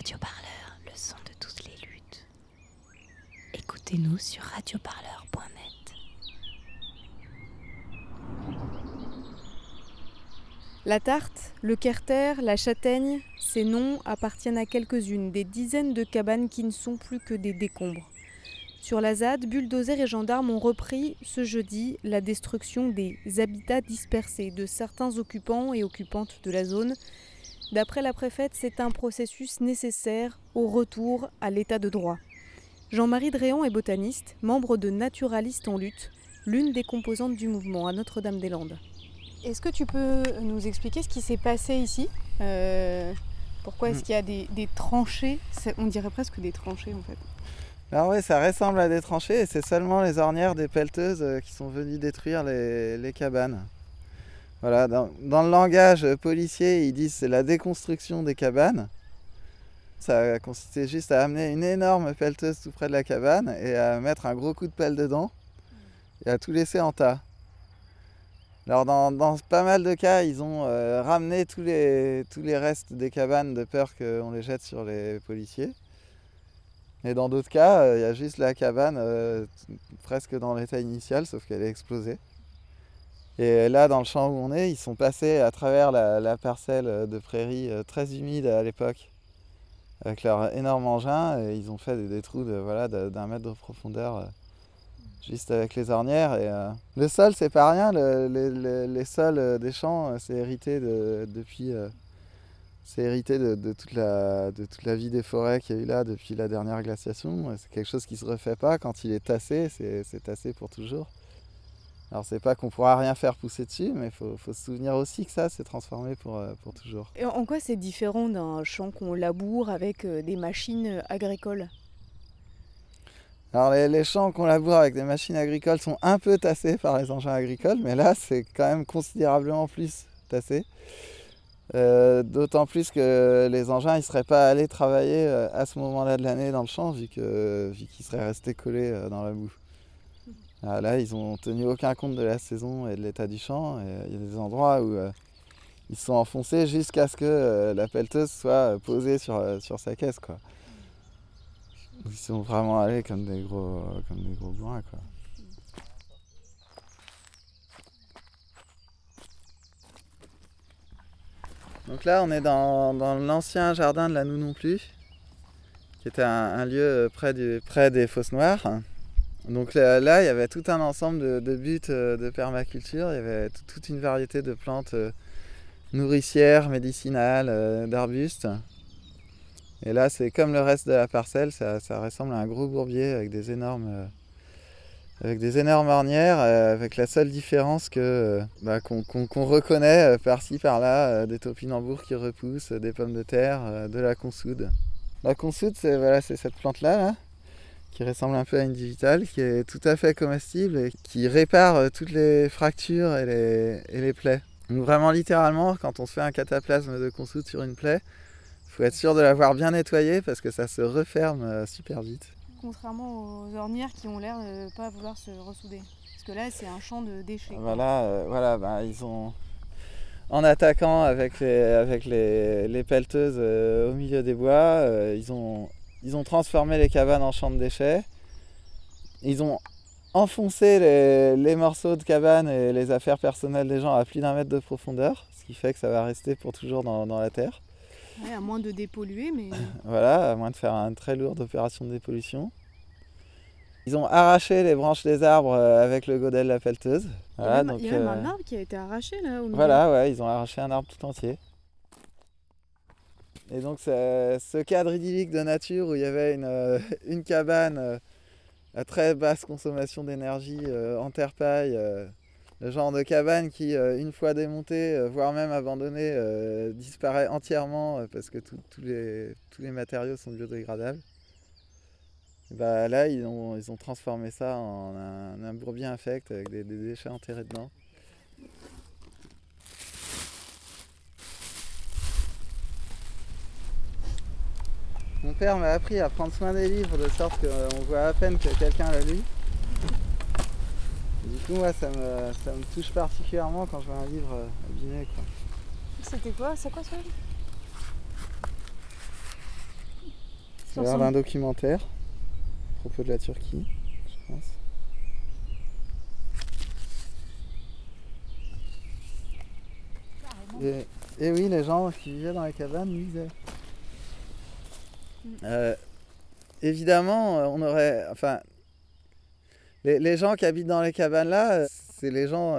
Radio Parleur, le son de toutes les luttes. Écoutez-nous sur radioparleur.net. La tarte, le kerter, la châtaigne, ces noms appartiennent à quelques-unes des dizaines de cabanes qui ne sont plus que des décombres. Sur la ZAD, bulldozers et gendarmes ont repris ce jeudi la destruction des habitats dispersés de certains occupants et occupantes de la zone. D'après la préfète, c'est un processus nécessaire au retour à l'état de droit. Jean-Marie Dréan est botaniste, membre de Naturalistes en lutte, l'une des composantes du mouvement à Notre-Dame-des-Landes. Est-ce que tu peux nous expliquer ce qui s'est passé ici? Euh, Pourquoi est-ce Mm. qu'il y a des, des tranchées? On dirait presque des tranchées en fait. Alors oui, ça ressemble à des tranchées et c'est seulement les ornières des pelleteuses euh, qui sont venues détruire les, les cabanes. Voilà, dans, dans le langage policier, ils disent c'est la déconstruction des cabanes. Ça a consisté juste à amener une énorme pelleteuse tout près de la cabane et à mettre un gros coup de pelle dedans et à tout laisser en tas. Alors dans, pas mal de cas, ils ont euh, ramené tous les, tous les restes des cabanes de peur qu'on les jette sur les policiers. Et dans d'autres cas, euh, il y a juste la cabane euh, presque dans l'état initial, sauf qu'elle est explosée. Et là, dans le champ où on est, ils sont passés à travers la, parcelle euh, de prairie euh, très humide à l'époque, avec leur énorme engin, et ils ont fait des, trous de, voilà, d'un mètre de profondeur, euh, juste avec les ornières. Et, euh, le sol, c'est pas rien, le- les, sols euh, des champs, euh, c'est hérité de- depuis... euh, c'est hérité de, toute la, de toute la vie des forêts qu'il y a eu là depuis la dernière glaciation. C'est quelque chose qui se refait pas. Quand il est tassé, c'est tassé pour toujours. Alors c'est pas qu'on pourra rien faire pousser dessus, mais il faut, faut se souvenir aussi que ça s'est transformé pour, euh, pour toujours. Et en quoi c'est différent d'un champ qu'on laboure avec euh, des machines euh, agricoles? Alors les, les champs qu'on laboure avec des machines agricoles sont un peu tassés par les engins agricoles, mais là c'est quand même considérablement plus tassé. Euh, D'autant plus que les engins ne seraient pas allés travailler à ce moment-là de l'année dans le champ, vu que- vu qu'ils seraient restés collés dans la boue. Ah, là, ils ont tenu aucun compte de la saison et de l'état du champ. et Il y a des endroits où euh, ils se sont enfoncés jusqu'à ce que euh, la pelleteuse soit euh, posée sur, euh, sur sa caisse. Quoi. Ils sont vraiment allés comme des gros, comme des gros. Quoi. Donc là, on est dans, dans l'ancien jardin de la Nous non plus, qui était un, un lieu près, du, près des Fosses Noires. Donc là, il y avait tout un ensemble de, buts euh, de permaculture. Il y avait tout- toute une variété de plantes euh, nourricières, médicinales, euh, d'arbustes. Et là, c'est comme le reste de la parcelle, ça, ressemble à un gros bourbier avec des énormes, avec ornières, avec la seule différence que bah, qu'on reconnaît par-ci par-là des topinambours qui repoussent, des pommes de terre, de la consoude. La consoude, c'est voilà, c'est cette plante-là, là, qui ressemble un peu à une digitale, qui est tout à fait comestible et qui répare euh, toutes les fractures et les, et les plaies. Donc vraiment littéralement, quand on se fait un cataplasme de consoude sur une plaie, faut être sûr de l'avoir bien nettoyé parce que ça se referme euh, super vite. Contrairement aux ornières qui ont l'air de pas vouloir se ressouder. Parce que là, c'est un champ de déchets. quoi. Voilà, euh, voilà bah, ils ont. En attaquant avec les, avec les, les pelleteuses euh, au milieu des bois, euh, ils, ont, ils ont transformé les cabanes en champs de déchets. Ils ont enfoncé les, les morceaux de cabanes et les affaires personnelles des gens à plus d'un mètre de profondeur, ce qui fait que ça va rester pour toujours dans, dans la terre. Ouais, à moins de dépolluer, mais Voilà, à moins de faire une très lourde opération de dépollution. Ils ont arraché les branches des arbres euh, avec le godel de la pelleteuse. il y a même, donc, il y a même euh, un arbre qui a été arraché là au milieu. Voilà, ouais, ils ont arraché un arbre tout entier. Et donc ce cadre idyllique de nature où il y avait une, euh, cabane euh, à très basse consommation d'énergie euh, en terre-paille, euh, le genre de cabane qui, une fois démontée, voire même abandonnée, disparaît entièrement parce que tous les, matériaux sont biodégradables. Bah, là, ils ont, transformé ça en un, un bourbier infect avec des- des déchets enterrés dedans. Père m'a appris à prendre soin des livres de sorte qu'on voit à peine que quelqu'un l'a lu. Du coup, moi, ça me, ça me touche particulièrement quand je vois un livre euh, abîmé. Quoi. C'était quoi? C'est quoi ça Ça a l'air d'un documentaire à propos de la Turquie, je pense. Et, et oui, les gens qui vivaient dans les cabanes lisaient. Euh, évidemment, euh, on aurait. Enfin, les, gens qui habitent dans les cabanes là, euh, c'est les gens.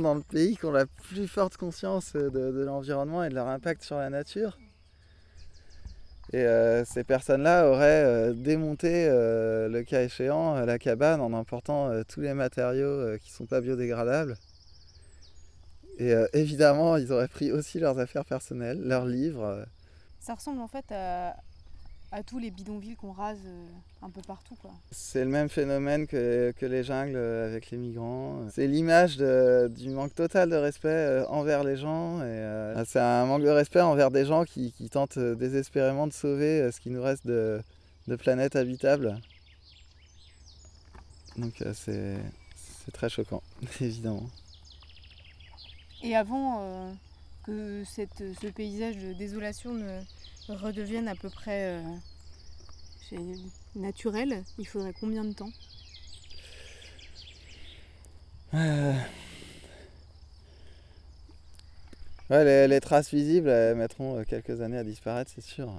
dans le pays qui ont la plus forte conscience de, l'environnement et de leur impact sur la nature. Et ces personnes-là auraient démonté, le cas échéant, la cabane en emportant tous les matériaux qui ne sont pas biodégradables. Et évidemment, ils auraient pris aussi leurs affaires personnelles, leurs livres. Ça ressemble en fait à, à tous les bidonvilles qu'on rase euh, un peu partout. C'est le même phénomène que, que les jungles euh, avec les migrants. C'est l'image du manque total de respect euh, envers les gens. Euh, c'est un manque de respect envers des gens qui, qui tentent désespérément de sauver ce qui nous reste de, de planète habitable. Donc euh, c'est c'est très choquant, évidemment. Et avant euh, que ce paysage de désolation ne redevienne à peu près euh, naturel, il faudrait combien de temps? Euh. Les, traces visibles elles mettront euh, quelques années à disparaître, c'est sûr.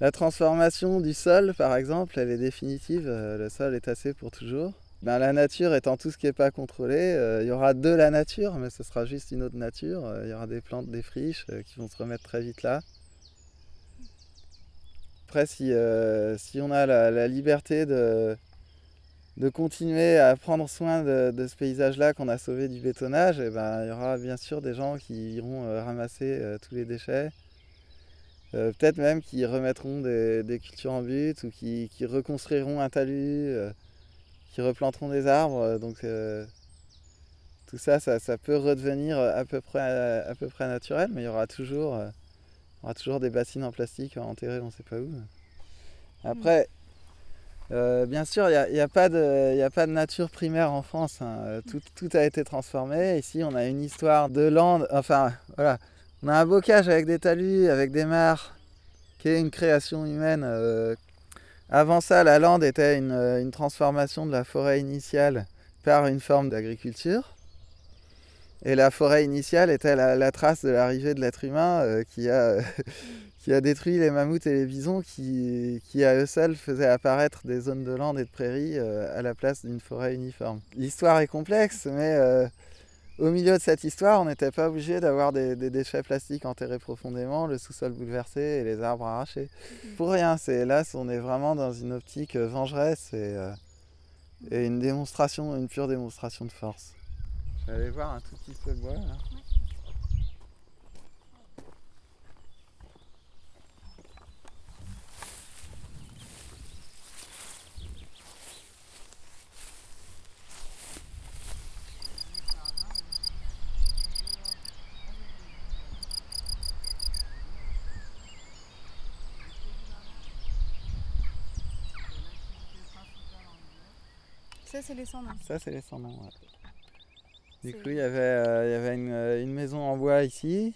La transformation du sol, par exemple, elle est définitive. Le sol est tassé pour toujours. Ben, la nature étant tout ce qui n'est pas contrôlé, euh, il y aura de la nature, mais ce sera juste une autre nature. Euh, Il y aura des plantes, des friches euh, qui vont se remettre très vite là. Après, si, si on a la, liberté de, de continuer à prendre soin de, ce paysage-là qu'on a sauvé du bétonnage, et ben, il y aura bien sûr des gens qui iront ramasser tous les déchets. Peut-être même qui remettront des, des cultures en but ou qui, qui reconstruiront un talus, qui replanteront des arbres. euh, Donc euh, tout ça, ça, peut redevenir à peu près, à peu près naturel, mais il y aura toujours, euh, des bassines en plastique enterrées on ne sait pas où. Après, euh, bien sûr, il n'y a, pas de nature primaire en France. hein. Euh, Tout, a été transformé. Ici, on a une histoire de lande. Enfin, voilà. On a un bocage avec des talus, avec des mares, qui est une création humaine. euh. Avant ça, la lande était une, euh, une transformation de la forêt initiale par une forme d'agriculture. Et la forêt initiale était la, trace de l'arrivée de l'être humain euh, qui, a, qui a détruit les mammouths et les bisons qui, qui à eux seuls faisaient apparaître des zones de lande et de prairies euh, à la place d'une forêt uniforme. L'histoire est complexe, mais au milieu de cette histoire, on n'était pas obligé d'avoir des, des déchets plastiques enterrés profondément, le sous-sol bouleversé et les arbres arrachés. Pour rien, c'est là, on est vraiment dans une optique euh, vengeresse et, euh, et une démonstration, une pure démonstration de force. Je vais aller voir un tout petit peu de bois là. Ça, c'est les cendres. Ça, c'est les ouais. Du coup, il y avait, euh, il y avait une, euh, une maison en bois ici,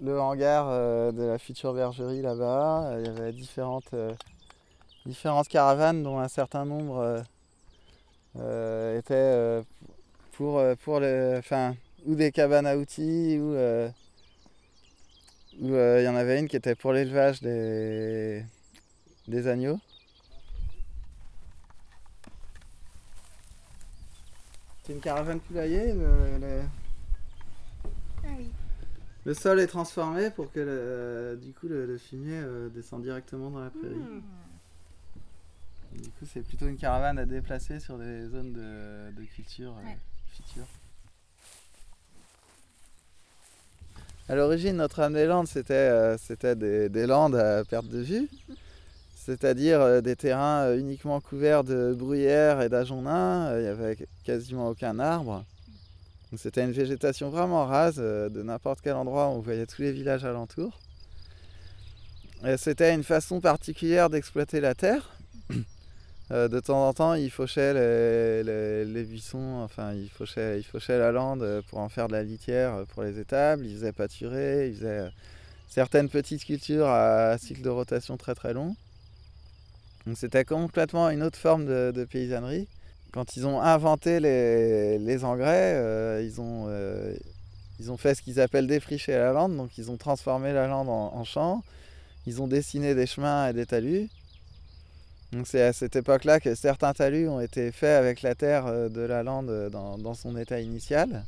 le hangar euh, de la future bergerie là-bas. Il y avait différentes, euh, différentes caravanes, dont un certain nombre étaient pour, pour le, enfin, ou des cabanes à outils, ou ou, il y en avait une qui était pour l'élevage des, des agneaux. C'est une caravane poulailler. Le, le- Ah oui. le sol est transformé pour que le- du coup le, fumier euh, descende directement dans la prairie. Hmm. Du coup, c'est plutôt une caravane à déplacer sur des zones de, de culture euh, Ouais. futures. À l'origine, Notre-Dame-des-Landes, c'était euh, c'était des, des landes à perte de vue, c'est-à-dire euh, des terrains euh, uniquement couverts de bruyères et d'ajoncs nains. euh, Il n'y avait quasiment aucun arbre. C'était une végétation vraiment rase, de n'importe quel endroit, on voyait tous les villages alentours. C'était une façon particulière d'exploiter la terre. De temps en temps, ils fauchaient les, buissons, enfin, ils fauchaient, ils fauchaient la lande pour en faire de la litière pour les étables, ils faisaient pâturer, ils faisaient, certaines petites cultures à cycle de rotation très très long. C'était complètement une autre forme de, paysannerie. Quand ils ont inventé les, engrais, euh, ils, ont, euh, ils ont fait ce qu'ils appellent défricher la lande, donc ils ont transformé la lande en, champ, ils ont dessiné des chemins et des talus. Donc c'est à cette époque-là que certains talus ont été faits avec la terre euh, de la lande dans, son état initial.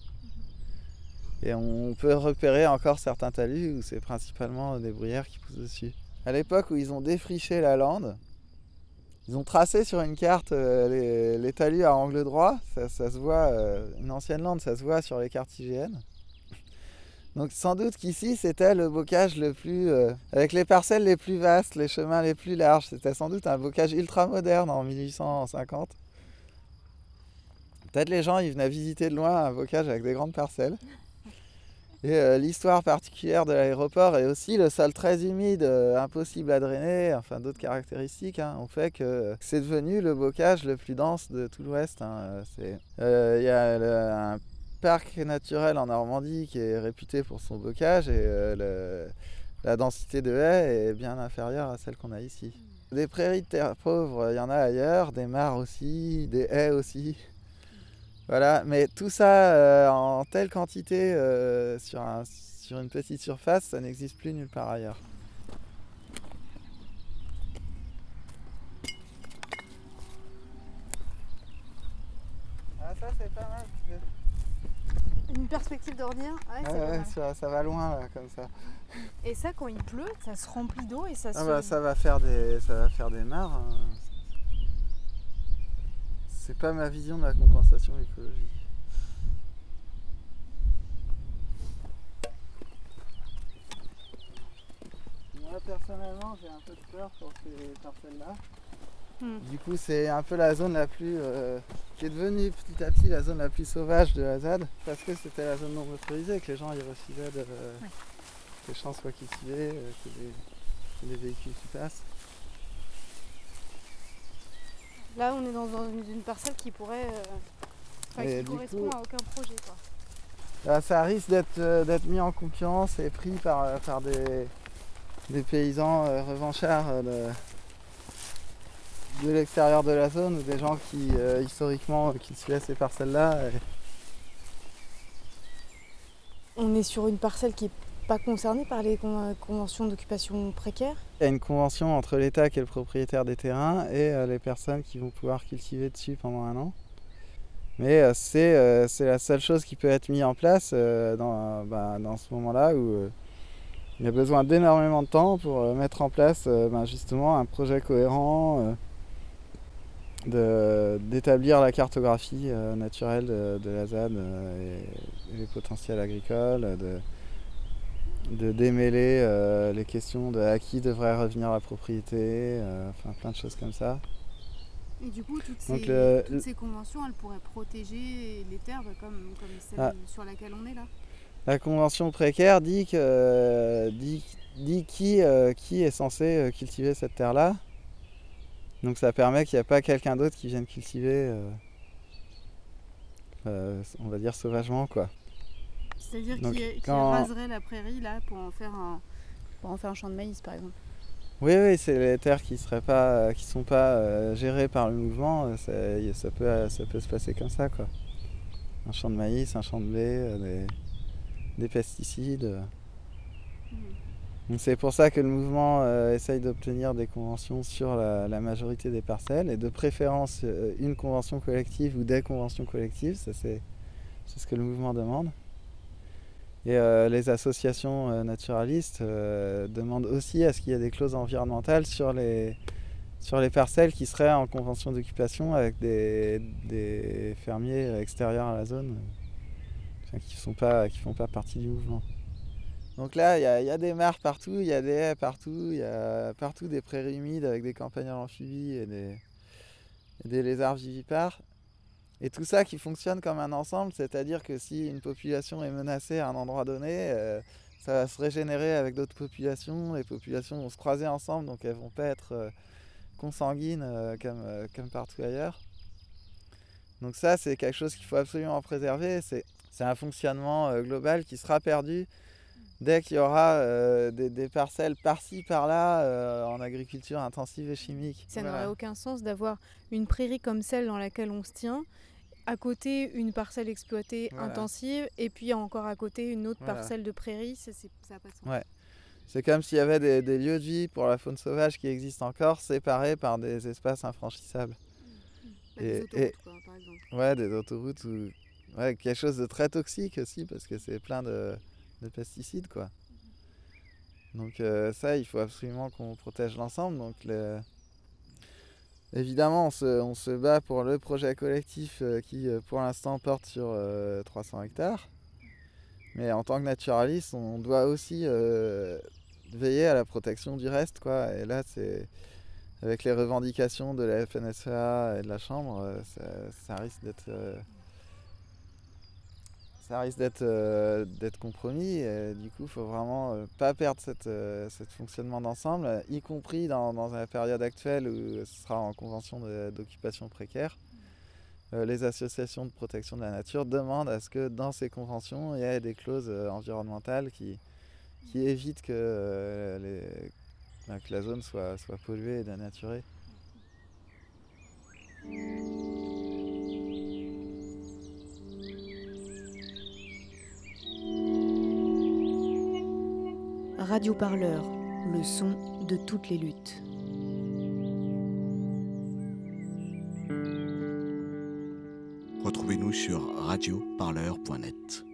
Et on peut repérer encore certains talus où c'est principalement des bruyères qui poussent dessus. À l'époque où ils ont défriché la lande, ils ont tracé sur une carte euh, les, talus à angle droit. Ça, se voit, euh, une ancienne lande, ça se voit sur les cartes IGN. Donc sans doute qu'ici c'était le bocage le plus... Euh, avec les parcelles les plus vastes, les chemins les plus larges. C'était sans doute un bocage ultra moderne en 1850. Peut-être les gens ils venaient visiter de loin un bocage avec des grandes parcelles. Euh, l'histoire particulière de l'aéroport et aussi le sol très humide, euh, impossible à drainer, enfin d'autres caractéristiques, hein, ont fait que c'est devenu le bocage le plus dense de tout l'Ouest. Hein. Euh, il y a un parc naturel en Normandie qui est réputé pour son bocage et la densité de haies est bien inférieure à celle qu'on a ici. Des prairies de terre pauvre, il y en a ailleurs, des mares aussi, des haies aussi. Voilà, mais tout ça euh, en telle quantité euh, sur, sur une petite surface, ça n'existe plus nulle part ailleurs. Ah ça c'est pas mal. Une perspective d'ornière Ouais, ouais ça, ça, va loin là comme ça. Et ça quand il pleut, ça se remplit d'eau et ça ah se... Bah, ça va faire des, ça va faire des mares. Hein. C'est pas ma vision de la compensation écologique. Moi personnellement j'ai un peu de peur pour ces parcelles-là. Hmm. Du coup c'est un peu la zone la plus euh, qui est devenue petit à petit la zone la plus sauvage de la ZAD parce que c'était la zone non motorisée que les gens y refusaient de, que les champs soient cultivés, euh, que les véhicules qui passent. Là, on est dans une, parcelle qui pourrait. Euh, qui correspond à aucun projet. Quoi. ça risque euh, d'être mis en concurrence et pris par, euh, par des, des paysans revanchards de, de l'extérieur de la zone ou des gens qui historiquement cultivaient ces parcelles-là. On est sur une parcelle qui est pas concerné par les conventions d'occupation précaire Il y a une convention entre l'État qui est le propriétaire des terrains et euh, les personnes qui vont pouvoir cultiver dessus pendant un an. Mais euh, euh, c'est la seule chose qui peut être mise en place dans, bah, dans, ce moment-là où il y a besoin d'énormément de temps pour mettre en place bah, justement un projet cohérent, d'établir la cartographie naturelle de, la ZAD et, les potentiels agricoles, de démêler euh, les questions de à qui devrait revenir la propriété, euh, enfin plein de choses comme ça. Et du coup, toutes, ces, conventions, elles pourraient protéger les terres comme, celle ah. sur laquelle on est là? La convention précaire dit, que, dit, dit qui, euh, qui est censé cultiver cette terre-là. Donc ça permet qu'il n'y a pas quelqu'un d'autre qui vienne cultiver, on va dire sauvagement quoi. C'est-à-dire qu'il raserait la prairie là pour en faire un, pour en faire un champ de maïs par exemple. Oui, oui, c'est les terres qui seraient pas, qui sont pas euh, gérées par le mouvement. Ça, ça, peut, ça peut se passer comme ça, quoi. Un champ de maïs, un champ de blé, euh, des, pesticides. Hmm. C'est pour ça que le mouvement euh, essaye d'obtenir des conventions sur la, la, majorité des parcelles et de préférence une convention collective ou des conventions collectives. Ça, c'est ce que le mouvement demande. Et euh, les associations euh, naturalistes euh, demandent aussi à ce qu'il y ait des clauses environnementales sur les, sur les parcelles qui seraient en convention d'occupation avec des, des, fermiers extérieurs à la zone qui ne font pas partie du mouvement. Donc là, il y, a des mares partout, il y a des haies partout, il y a partout des prairies humides avec des campagnes amphibies et des, et des lézards vivipares. Et tout ça qui fonctionne comme un ensemble, c'est-à-dire que si une population est menacée à un endroit donné, euh, ça va se régénérer avec d'autres populations, les populations vont se croiser ensemble, donc elles vont pas être euh, consanguines euh, comme, comme partout ailleurs. Donc ça, c'est quelque chose qu'il faut absolument préserver, c'est un fonctionnement global qui sera perdu dès qu'il y aura euh, des, parcelles par-ci, par-là, euh, en agriculture intensive et chimique. Ça n'aurait aucun sens d'avoir une prairie comme celle dans laquelle on se tient, à côté une parcelle exploitée intensive, et puis encore à côté une autre parcelle de prairie, ça n'a pas de sens. Ouais. C'est comme s'il y avait des, lieux de vie pour la faune sauvage qui existent encore, séparés par des espaces infranchissables. Mmh. Bah, des autoroutes, quoi, par exemple. Ouais, des autoroutes ou ouais, quelque chose de très toxique aussi, parce que c'est plein de de pesticides quoi. Donc euh, ça, il faut absolument qu'on protège l'ensemble. Donc évidemment, on se, bat pour le projet collectif euh, qui, euh, pour l'instant, porte sur 300 hectares. Mais en tant que naturaliste, on doit aussi veiller à la protection du reste, quoi. Et là, c'est avec les revendications de la FNSEA et de la Chambre, ça risque d'être ça risque d'être euh, compromis. Et, du coup, il faut vraiment euh, pas perdre cette, euh, fonctionnement d'ensemble, y compris dans, la période actuelle où ce sera en convention d'occupation précaire. les associations de protection de la nature demandent à ce que dans ces conventions, il y ait des clauses environnementales qui, évitent que, que la zone soit, soit polluée et dénaturée. Radio Parleur, le son de toutes les luttes. Retrouvez-nous sur radioparleur.net.